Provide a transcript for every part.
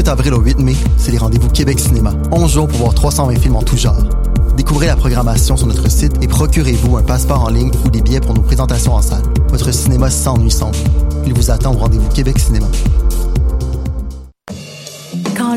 28 avril au 8 mai, c'est les rendez-vous Québec Cinéma. 11 jours pour voir 320 films en tout genre. Découvrez la programmation sur notre site et procurez-vous un passeport en ligne ou des billets pour nos présentations en salle. Votre cinéma s'ennuie sans vous. Il vous attend au rendez-vous Québec Cinéma.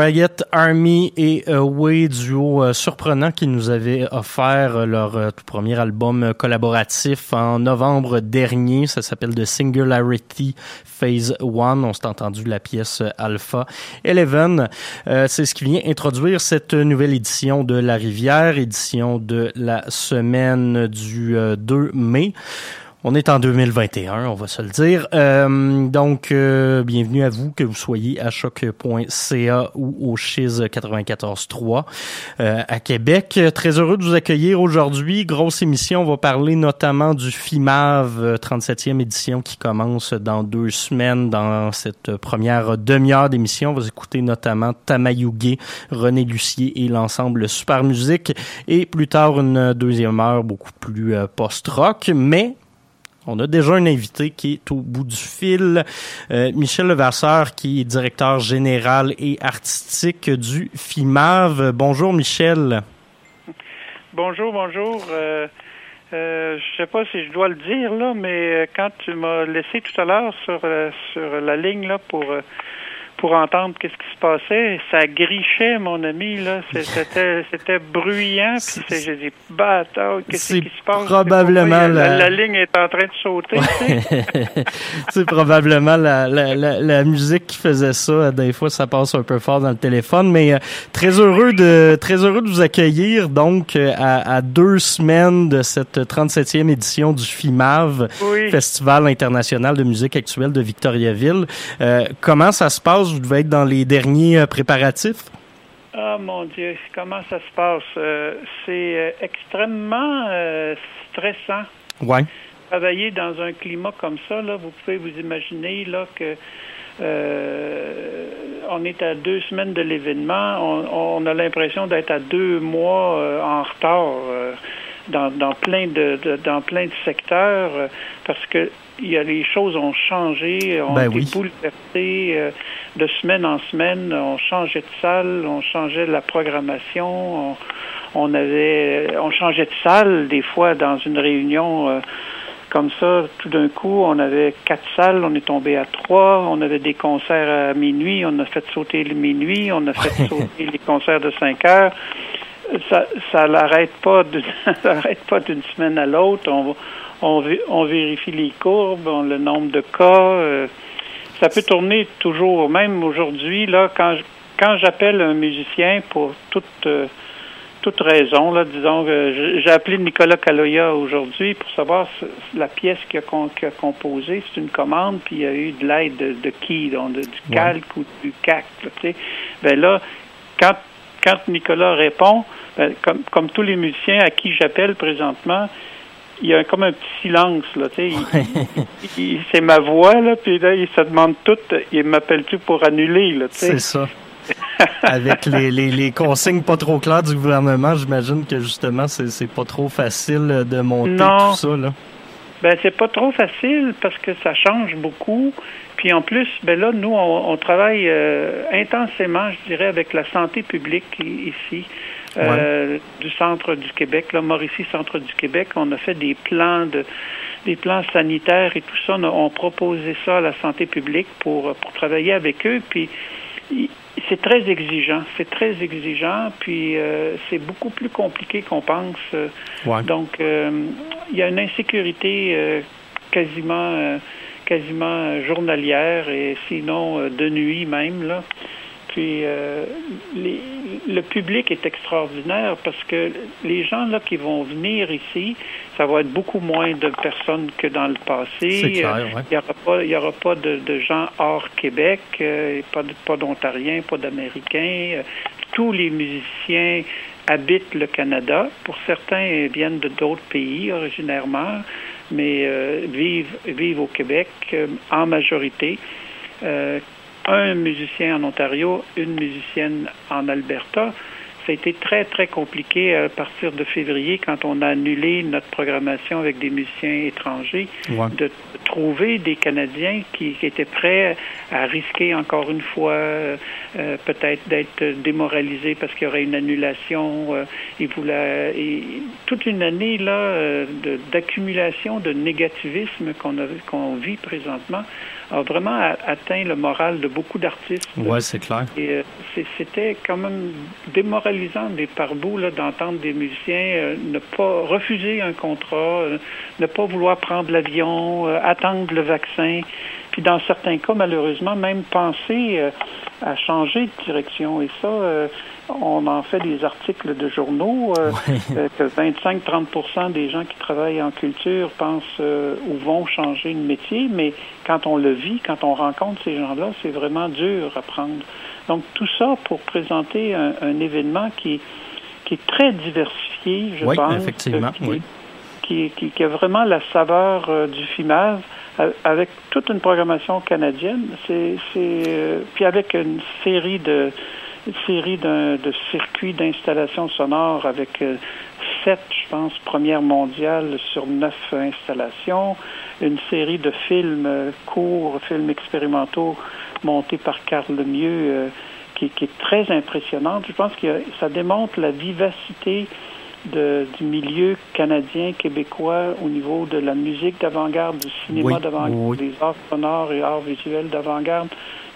Disquiet Army et Away, duo euh, surprenant qui nous avait offert euh, leur euh, tout premier album collaboratif en novembre dernier. Ça s'appelle The Singularity Phase 1. On s'est entendu la pièce Alpha Eleven. C'est ce qui vient introduire cette nouvelle édition de La Rivière, édition de la semaine du 2 mai. On est en 2021, on va se le dire. Euh, donc, euh, bienvenue à vous, que vous soyez à choc.ca ou au Chiz 94.3 euh, à Québec. Très heureux de vous accueillir aujourd'hui. Grosse émission, on va parler notamment du FIMAV 37e édition qui commence dans deux semaines dans cette première demi-heure d'émission. On va écouter notamment Tamayuge, René Lucier et l'ensemble Super Musique et plus tard une deuxième heure beaucoup plus post-rock. Mais on a déjà un invité qui est au bout du fil, euh, Michel Levasseur, qui est directeur général et artistique du FIMAV. Bonjour Michel. Bonjour, bonjour. Euh, euh, je sais pas si je dois le dire là, mais quand tu m'as laissé tout à l'heure sur sur la ligne là pour pour entendre qu'est-ce qui se passait. Ça grichait, mon ami, là. C'était, c'était bruyant. Puis j'ai dit, bâtard, qu'est-ce qui se passe? Probablement la... La, ligne est en train de sauter. c'est probablement la, la, la, musique qui faisait ça. Des fois, ça passe un peu fort dans le téléphone. Mais euh, très heureux de, très heureux de vous accueillir, donc, euh, à, à deux semaines de cette 37e édition du FIMAV, Festival international de musique actuelle de Victoriaville. Euh, comment ça se passe? Vous devez être dans les derniers euh, préparatifs. Ah mon Dieu, comment ça se passe? Euh, c'est euh, extrêmement stressant. Ouais. Travailler dans un climat comme ça, là, vous pouvez vous imaginer là que on est à deux semaines de l'événement. On, a l'impression d'être à deux mois en retard dans, dans, plein de, dans plein de secteurs parce que il y a les choses ont changé, ont ben été bouleversées euh, de semaine en semaine. On changeait de salle, on changeait la programmation, on, avait, on changeait de salle des fois dans une réunion. Euh, comme ça, tout d'un coup, on avait quatre salles, on est tombé à trois, on avait des concerts à minuit, on a fait sauter le minuit, on a fait sauter les concerts de cinq heures. Ça, ça l'arrête pas, ça pas d'une semaine à l'autre. On, on, on vérifie les courbes, le nombre de cas. Euh, ça peut tourner toujours, même aujourd'hui, là, quand, quand j'appelle un musicien pour toute, euh, toute raison, là, disons que j'ai appelé Nicolas Caloya aujourd'hui pour savoir la pièce qu'il a, a composée. C'est une commande, puis il y a eu de l'aide de, qui, donc du calque ou du cac. Là, ben là, quand, quand Nicolas répond, ben, comme, comme tous les musiciens à qui j'appelle présentement, il y a comme un petit silence, là, tu sais. c'est ma voix, là, puis là, il se demande tout, il m'appelle-tu pour annuler, là, tu sais. C'est ça. Avec les, les, les, consignes pas trop claires du gouvernement, j'imagine que justement, c'est pas trop facile de monter tout ça, là. Ben, c'est pas trop facile parce que ça change beaucoup. Puis en plus, ben là, nous, on, travaille euh, intensément, je dirais, avec la santé publique ici. Euh, du centre du Québec, là, Mauricie, centre du Québec. On a fait des plans de des plans sanitaires et tout ça. On a, proposé ça à la santé publique pour, pour travailler avec eux. Puis c'est très exigeant, c'est très exigeant, puis euh, c'est beaucoup plus compliqué qu'on pense. Donc, euh, il y a une insécurité quasiment, quasiment journalière et sinon de nuit même là. Puis euh, le public est extraordinaire parce que les gens là qui vont venir ici, ça va être beaucoup moins de personnes que dans le passé. Clair, Il n'y aura pas, il y aura pas de, gens hors Québec, euh, pas, pas d'Ontariens, pas d'Américains. tous les musiciens habitent le Canada. Pour certains, ils viennent de d'autres pays originairement, mais euh, vivent, vivent au Québec en majorité un musicien en Ontario, une musicienne en Alberta. Ça a été très, très compliqué à partir de février quand on a annulé notre programmation avec des musiciens étrangers, de trouver des Canadiens qui, étaient prêts à risquer encore une fois, euh, peut-être d'être démoralisés parce qu'il y aurait une annulation. Euh, ils voulaient, et toute une année là euh, d'accumulation de, négativisme qu'on qu'on vit présentement a vraiment atteint le moral de beaucoup d'artistes. Oui, c'est clair. Et euh, c'était quand même démoralisant des par d'entendre des musiciens euh, ne pas refuser un contrat, euh, ne pas vouloir prendre l'avion, attendre le vaccin, puis dans certains cas, malheureusement, même penser à changer de direction. Et ça, on en fait des articles de journaux euh, euh, que 25-30% des gens qui travaillent en culture pensent euh, ou vont changer de métier, mais quand on le vit, quand on rencontre ces gens-là, c'est vraiment dur à prendre. Donc tout ça pour présenter un, événement qui, qui est très diversifié, je oui, pense. Effectivement, qui, oui. qui, qui, a vraiment la saveur du FIMAV avec toute une programmation canadienne. C'est, puis avec une série de série de circuits d'installation sonore avec euh, sept, je pense, premières mondiales sur neuf installations, une série de films euh, courts, films expérimentaux montés par Carl Lemieux, euh, qui, qui, est très impressionnante. Je pense que ça démontre la vivacité de, du milieu canadien, québécois au niveau de la musique d'avant-garde, du cinéma d'avant-garde, des arts sonores et arts visuels d'avant-garde.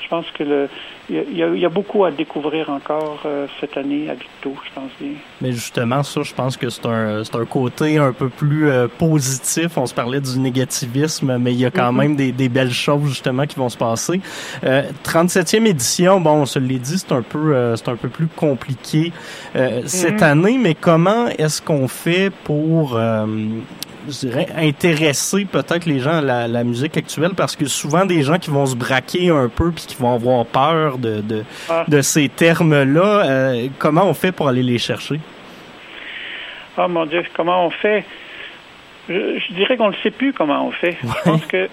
Je pense que le, il y, a, beaucoup à découvrir encore euh, cette année à Victo, je pense bien. Mais justement, ça, je pense que c'est un, c'est un côté un peu plus euh, positif. On se parlait du négativisme, mais il y a quand mm-hmm. même des, des, belles choses justement qui vont se passer. Euh, 37e édition, bon, on se l'est dit, c'est un peu, euh, c'est un peu plus compliqué cette mm-hmm. année. Mais comment est-ce qu'on fait pour je dirais, intéresser peut-être les gens à la, musique actuelle parce que souvent des gens qui vont se braquer un peu puis qui vont avoir peur de, de, ah. de ces termes-là, euh, comment on fait pour aller les chercher? Oh mon Dieu, comment on fait? Je, dirais qu'on ne sait plus comment on fait. Je pense que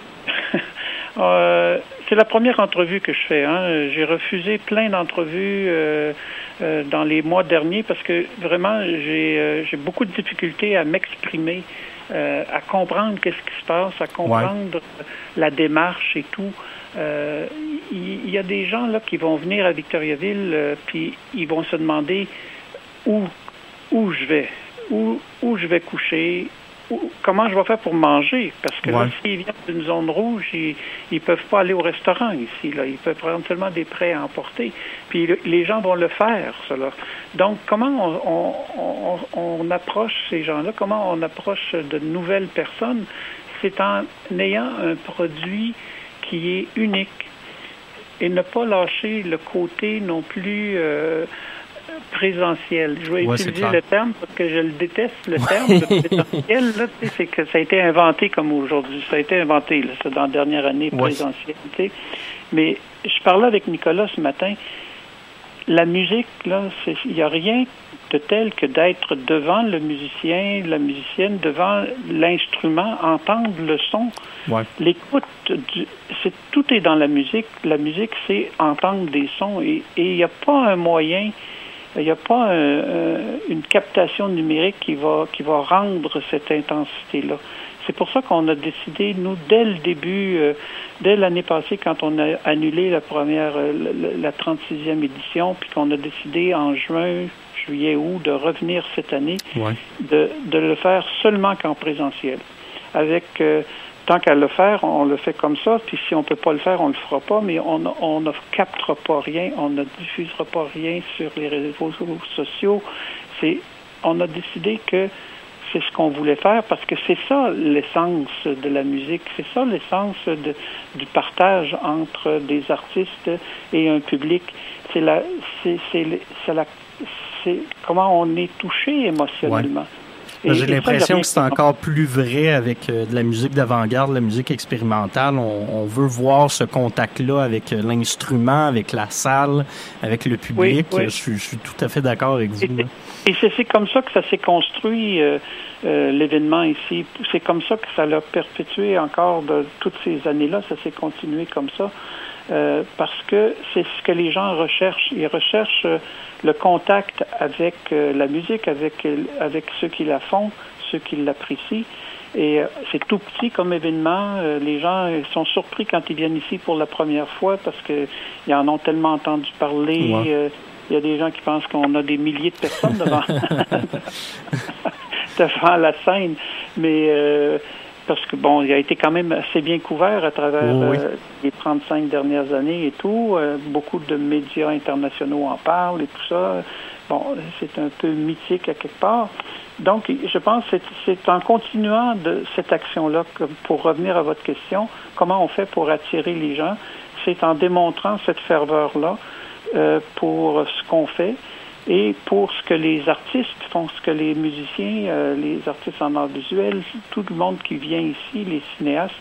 euh, c'est la première entrevue que je fais. Hein. J'ai refusé plein d'entrevues euh, dans les mois derniers parce que vraiment j'ai beaucoup de difficultés à m'exprimer. Euh, à comprendre qu'est-ce qui se passe, à comprendre la démarche et tout. Euh, il y, a des gens là qui vont venir à Victoriaville, euh, puis ils vont se demander où où je vais, où où je vais coucher, comment je vais faire pour manger? Parce que là, s'ils viennent d'une zone rouge, ils ne peuvent pas aller au restaurant ici. Là. Ils peuvent prendre seulement des prêts à emporter. Puis les gens vont le faire, cela. Donc, comment on, on, approche ces gens-là? Comment on approche de nouvelles personnes? C'est en ayant un produit qui est unique et ne pas lâcher le côté non plus euh, présentiel. Je vais utiliser le terme parce que je le déteste, le terme présentiel. c'est que ça a été inventé comme aujourd'hui. Ça a été inventé là, dans la dernière année présentiel. Mais je parlais avec Nicolas ce matin. La musique, là, il n'y a rien de tel que d'être devant le musicien, la musicienne, devant l'instrument, entendre le son. L'écoute, c'est tout est dans la musique. La musique, c'est entendre des sons et il n'y a pas un moyen il n'y a pas une captation numérique qui va, qui va rendre cette intensité-là. C'est pour ça qu'on a décidé, nous, dès le début, euh, dès l'année passée, quand on a annulé la première, euh, la, 36e édition, puis qu'on a décidé en juin, juillet, août, de revenir cette année, de, de le faire seulement qu'en présentiel. Avec euh, tant qu'à le faire, on le fait comme ça. Puis si on peut pas le faire, on le fera pas. Mais on, on ne captera pas rien, on ne diffusera pas rien sur les réseaux sociaux. C'est, on a décidé que c'est ce qu'on voulait faire parce que c'est ça l'essence de la musique, c'est ça l'essence du partage entre des artistes et un public. C'est la, c'est, c'est, la, c'est comment on est touché émotionnellement. J'ai l'impression que c'est encore plus vrai avec euh, de la musique d'avant-garde, la musique expérimentale. On, veut voir ce contact-là avec euh, l'instrument, avec la salle, avec le public. Je, suis tout à fait d'accord avec vous. Et, c'est comme ça que ça s'est construit, euh, l'événement ici. C'est comme ça que ça l'a perpétué encore de toutes ces années-là. Ça s'est continué comme ça. Euh, parce que c'est ce que les gens recherchent. Ils recherchent euh, le contact avec euh, la musique, avec, avec ceux qui la font, ceux qui l'apprécient. Et c'est tout petit comme événement. les gens sont surpris quand ils viennent ici pour la première fois parce qu'ils en ont tellement entendu parler. Il y a des gens qui pensent qu'on a des milliers de personnes devant, devant la scène. Mais parce que bon, il a été quand même assez bien couvert à travers euh, les 35 dernières années et tout. Euh, beaucoup de médias internationaux en parlent et tout ça. Bon, c'est un peu mythique à quelque part. Donc, je pense que c'est en continuant de cette action-là, pour revenir à votre question, comment on fait pour attirer les gens, c'est en démontrant cette ferveur-là euh, pour ce qu'on fait et pour ce que les artistes font, ce que les musiciens, euh, les artistes en art visuel, tout le monde qui vient ici, les cinéastes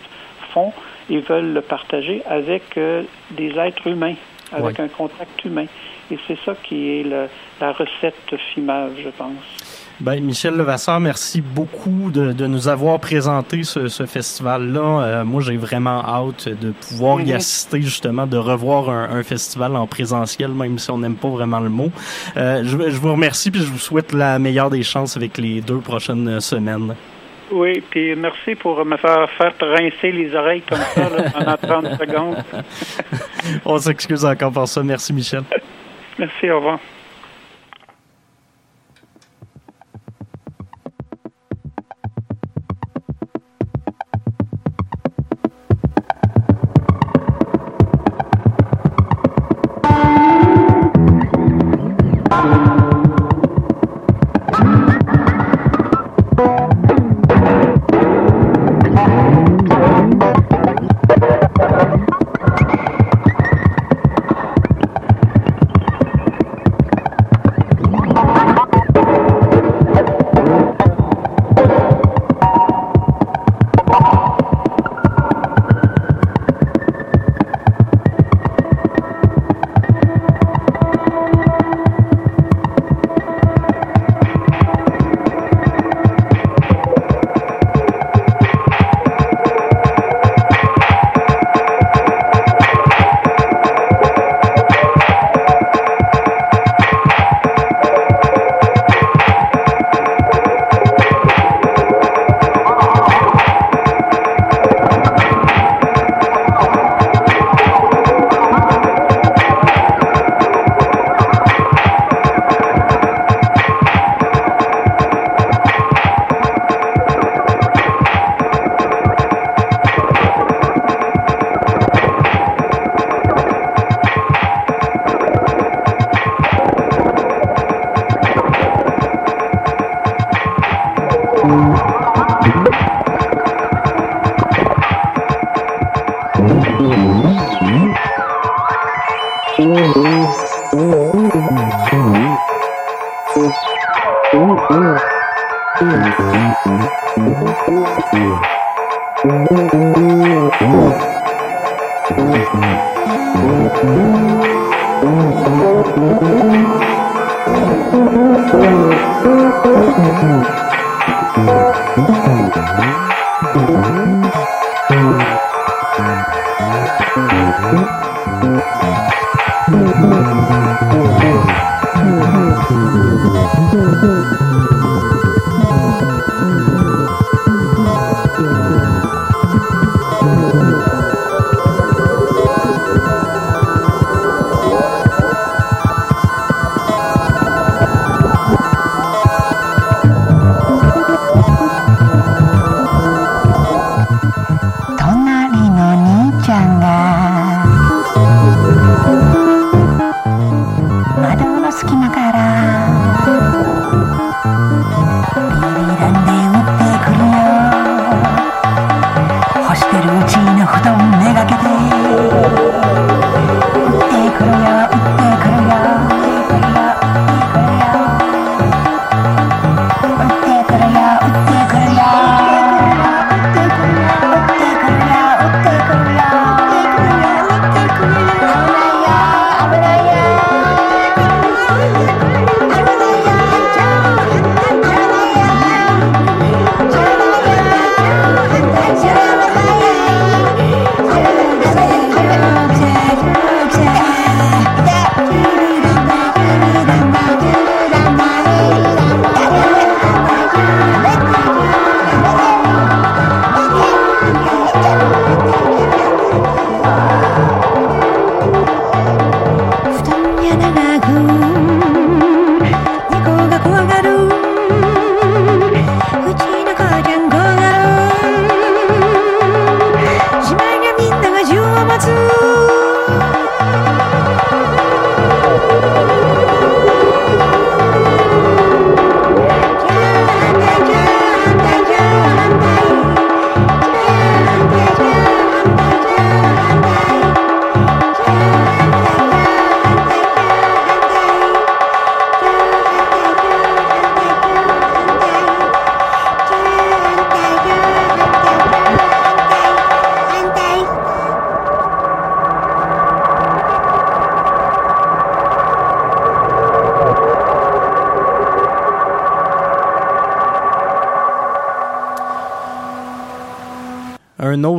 font et veulent le partager avec euh, des êtres humains, avec un contact humain. Et c'est ça qui est la recette finale, je pense. Ben, Michel Levasseur, merci beaucoup de, de nous avoir présenté ce, ce festival-là. Euh, moi, j'ai vraiment hâte de pouvoir y mhm. assister, justement, de revoir un, un, festival en présentiel, même si on n'aime pas vraiment le mot. Euh, je, je, vous remercie, puis je vous souhaite la meilleure des chances avec les deux prochaines semaines. Oui, puis merci pour me faire faire rincer les oreilles comme ça là, pendant 30 secondes. on s'excuse encore pour ça. Merci, Michel. merci, au revoir.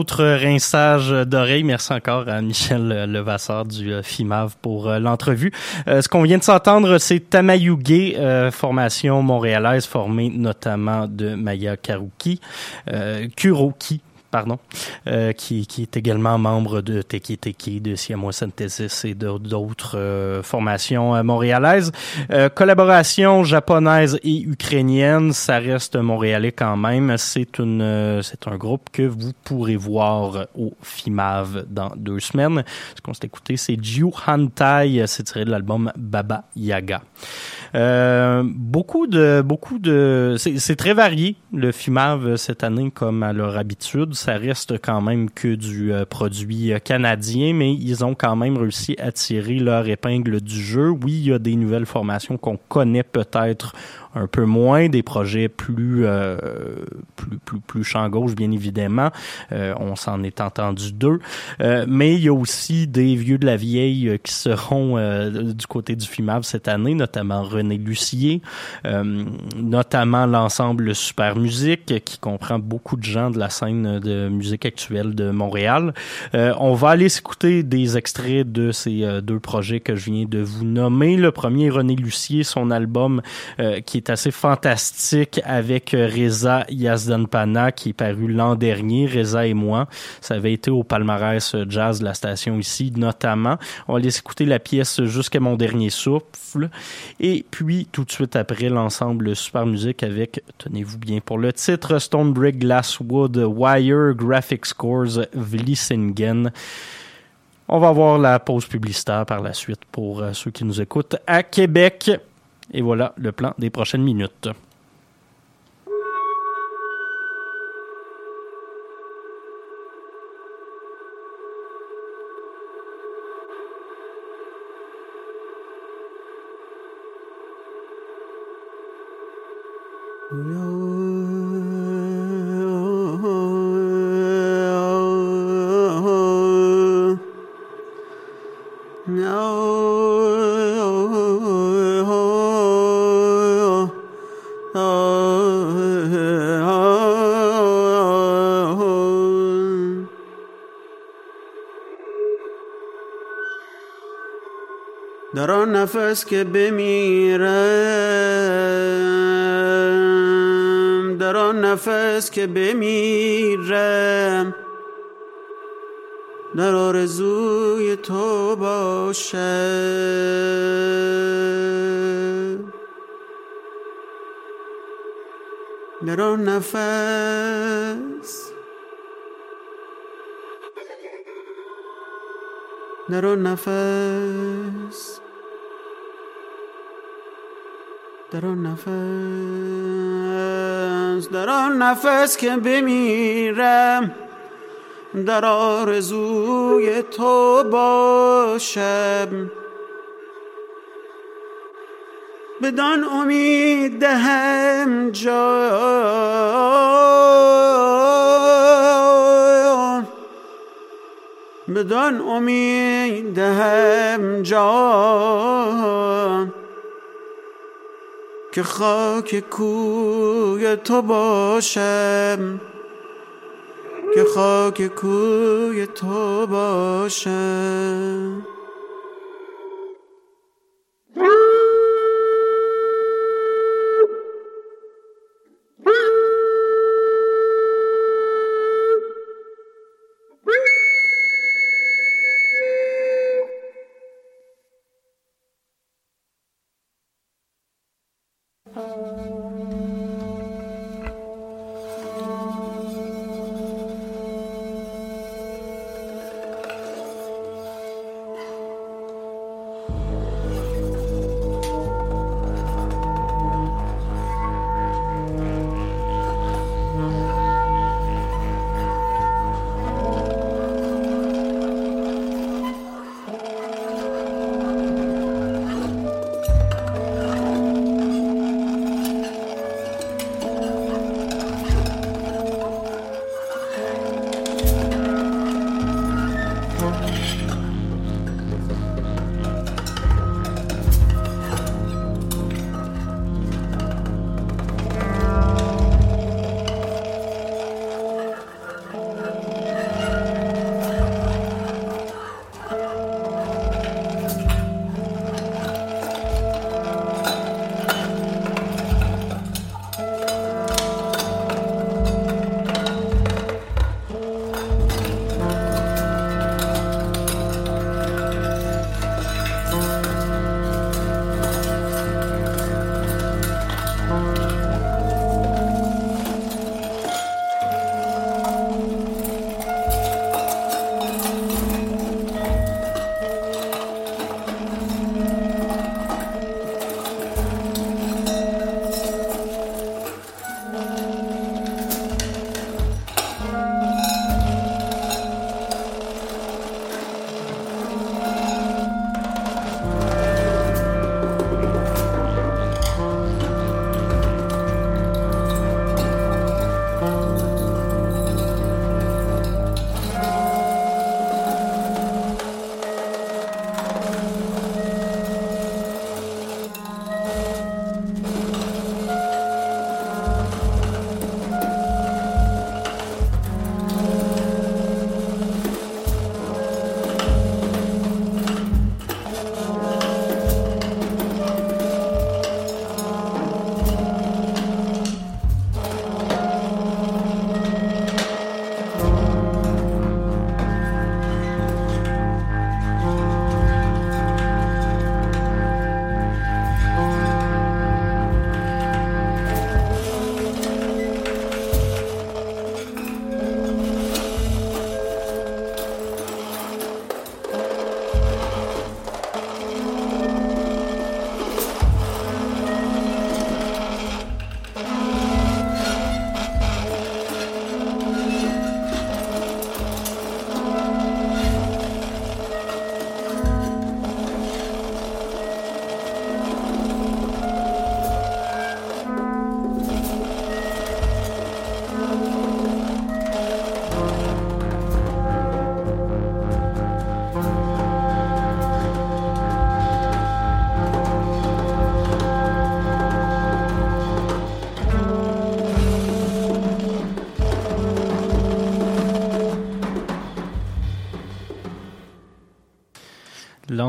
Autre rinçage d'oreille. Merci encore à Michel Levasseur du euh, FIMAV pour euh, l'entrevue. Euh, ce qu'on vient de s'entendre, c'est Tamayuge, formation montréalaise formée notamment de Maya Karuki, Kuroki, pardon, euh, qui, qui, est également membre de Teki Teki, de Siamois Synthesis et d'autres euh, formations euh, montréalaises. Euh, collaboration japonaise et ukrainienne, ça reste montréalais quand même. C'est une, c'est un groupe que vous pourrez voir au FIMAV dans deux semaines. Ce qu'on s'est écouté, c'est Jiu Hantai, c'est tiré de l'album Baba Yaga. Beaucoup de, beaucoup de, c'est très varié le FIMAV cette année comme à leur habitude. Ça reste quand même que du euh, produit euh, canadien, mais ils ont quand même réussi à tirer leur épingle du jeu. Oui, il y a des nouvelles formations qu'on connaît peut-être un peu moins, des projets plus euh, plus plus plus champ gauche bien évidemment. Euh, on s'en est entendu deux, euh, mais il y a aussi des vieux de la vieille qui seront du côté du FIMAV cette année, notamment René Lucier, notamment l'ensemble Super Musique qui comprend beaucoup de gens de la scène de musique actuelle de Montréal. on va aller s'écouter des extraits de ces deux projets que je viens de vous nommer. Le premier, René Lucier, son album qui est assez fantastique avec euh, Reza Yazdanpana qui est paru l'an dernier, Reza et moi. Ça avait été au palmarès euh, jazz de la station ici notamment. On va aller écouter la pièce Jusqu'à mon dernier souffle et puis tout de suite après l'ensemble Super Musique avec, tenez-vous bien pour le titre, Stone Brick Glasswood Wire Graphic Scores Vlissingen. On va voir la pause publicitaire par la suite pour euh, ceux qui nous écoutent à Québec. Et voilà le plan des prochaines minutes. نفس که بمیرم در آن نفس که بمیرم در آرزوی تو باشم. در آن نفس در آن نفس در آن نفس در آن نفس که بمیرم در آرزوی تو باشم. بدان امید دهم جان. بدان امید دهم جان. که خاک کوی تو باشم. که خاک کوی تو باشم.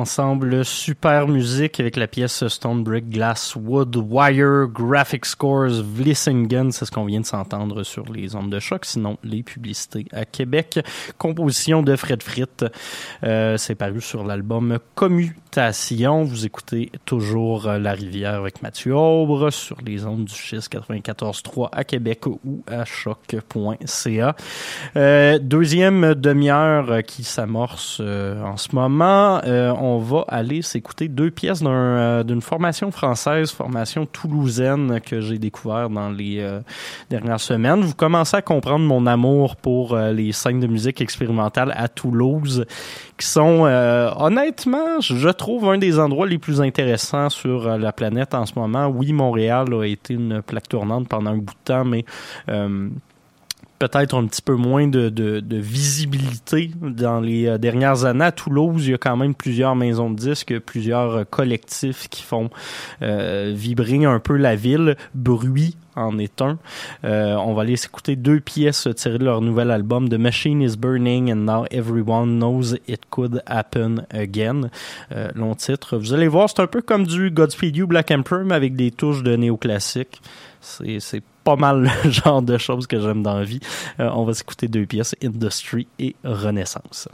L'ensemble Super Musique avec la pièce Stone Brick Glass Wood Wire Graphic Scores Vlissingen, c'est ce qu'on vient de s'entendre sur les ondes de choc, sinon les publicités à Québec. Composition de Fred Fritt, euh, c'est paru sur l'album Commutation. Vous écoutez toujours La Rivière avec Mathieu Aubre sur les ondes du schiste 94.3 à Québec ou à choc.ca. Euh, deuxième demi-heure qui s'amorce euh, en ce moment. Euh, on va aller s'écouter deux pièces euh, d'une formation française, formation toulousaine que j'ai découvert dans les euh, dernières semaines. Vous commencez à comprendre mon amour pour les scènes de musique expérimentale à Toulouse, qui sont honnêtement, je trouve, un des endroits les plus intéressants sur la planète en ce moment. Oui, Montréal a été une plaque tournante pendant un bout de temps, mais peut-être un petit peu moins de, de, visibilité dans les euh, dernières années. À Toulouse, il y a quand même plusieurs maisons de disques, plusieurs euh, collectifs qui font euh, vibrer un peu la ville. Bruit en est un. on va aller écouter deux pièces tirées de leur nouvel album The Machine is Burning and Now Everyone Knows It Could Happen Again. long titre. Vous allez voir, c'est un peu comme du Godspeed You Black Emperor, mais avec des touches de néoclassique. C'est pas mal le genre de choses que j'aime dans la vie. Euh, on va s'écouter deux pièces, Industry et Renaissance.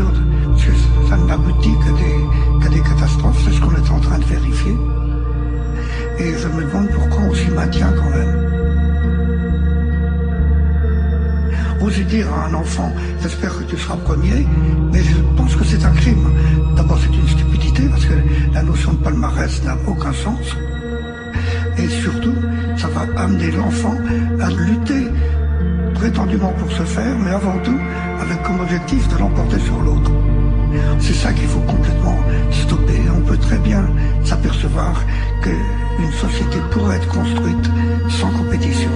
Parce que ça n'aboutit que des, des catastrophes, c'est ce qu'on est en train de vérifier. Et je me demande pourquoi on s'y maintient quand même. Oser dire à un enfant, j'espère que tu seras premier, mais je pense que c'est un crime. D'abord, c'est une stupidité, parce que la notion de palmarès n'a aucun sens. Et surtout, ça va amener l'enfant à lutter prétendument pour se faire, mais avant tout avec comme objectif de l'emporter sur l'autre. C'est ça qu'il faut complètement stopper. On peut très bien s'apercevoir qu'une société pourrait être construite sans compétition.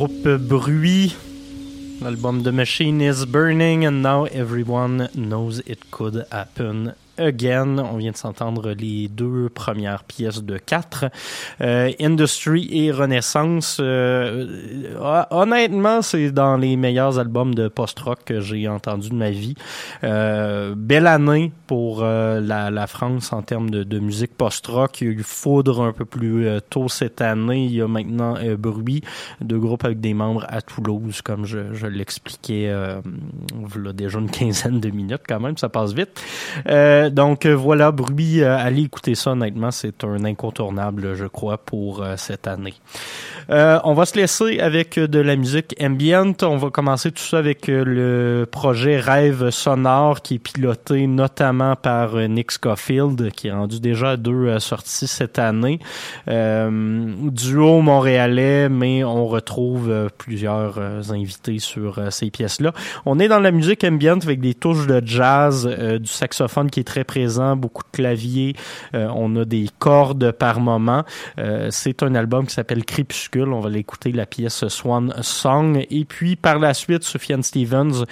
Groupe Bruit, l'album The Machine is Burning and Now Everyone Knows It Could Happen Again. On vient de s'entendre les deux premières pièces de quatre. Euh, Industry et Renaissance. Euh, honnêtement, c'est dans les meilleurs albums de post-rock que j'ai entendu de ma vie. Euh, belle année pour euh, la, la, France en termes de, de musique post-rock. Il y a eu Foudre un peu plus euh, tôt cette année. Il y a maintenant euh, Bruit, deux groupes avec des membres à Toulouse, comme je, je l'expliquais euh, déjà une quinzaine de minutes quand même, ça passe vite. Donc euh, voilà, Bruit, euh, allez écouter ça honnêtement, c'est un incontournable, je crois, pour euh, cette année. on va se laisser avec de la musique ambient. On va commencer tout ça avec le projet Rêve sonore qui est piloté notamment par Nick Scofield, qui est rendu déjà deux sorties cette année. duo montréalais, mais on retrouve plusieurs invités sur ces pièces-là. On est dans la musique ambient avec des touches de jazz, du saxophone qui est très présent, beaucoup de claviers, euh, on a des cordes par moment. Euh, c'est un album qui s'appelle Crépuscule, on va l'écouter la pièce Swan Song et puis par la suite Sufjan Stevens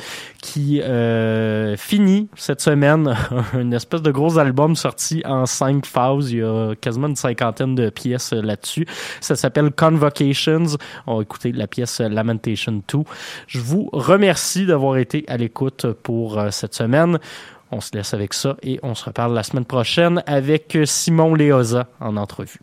qui euh, finit cette semaine une espèce de gros album sorti en cinq phases, il y a quasiment une cinquantaine de pièces là-dessus. Ça s'appelle Convocations. On va écouter la pièce Lamentation 2. Je vous remercie d'avoir été à l'écoute pour cette semaine. On se laisse avec ça et on se reparle la semaine prochaine avec Simon Léoza en entrevue.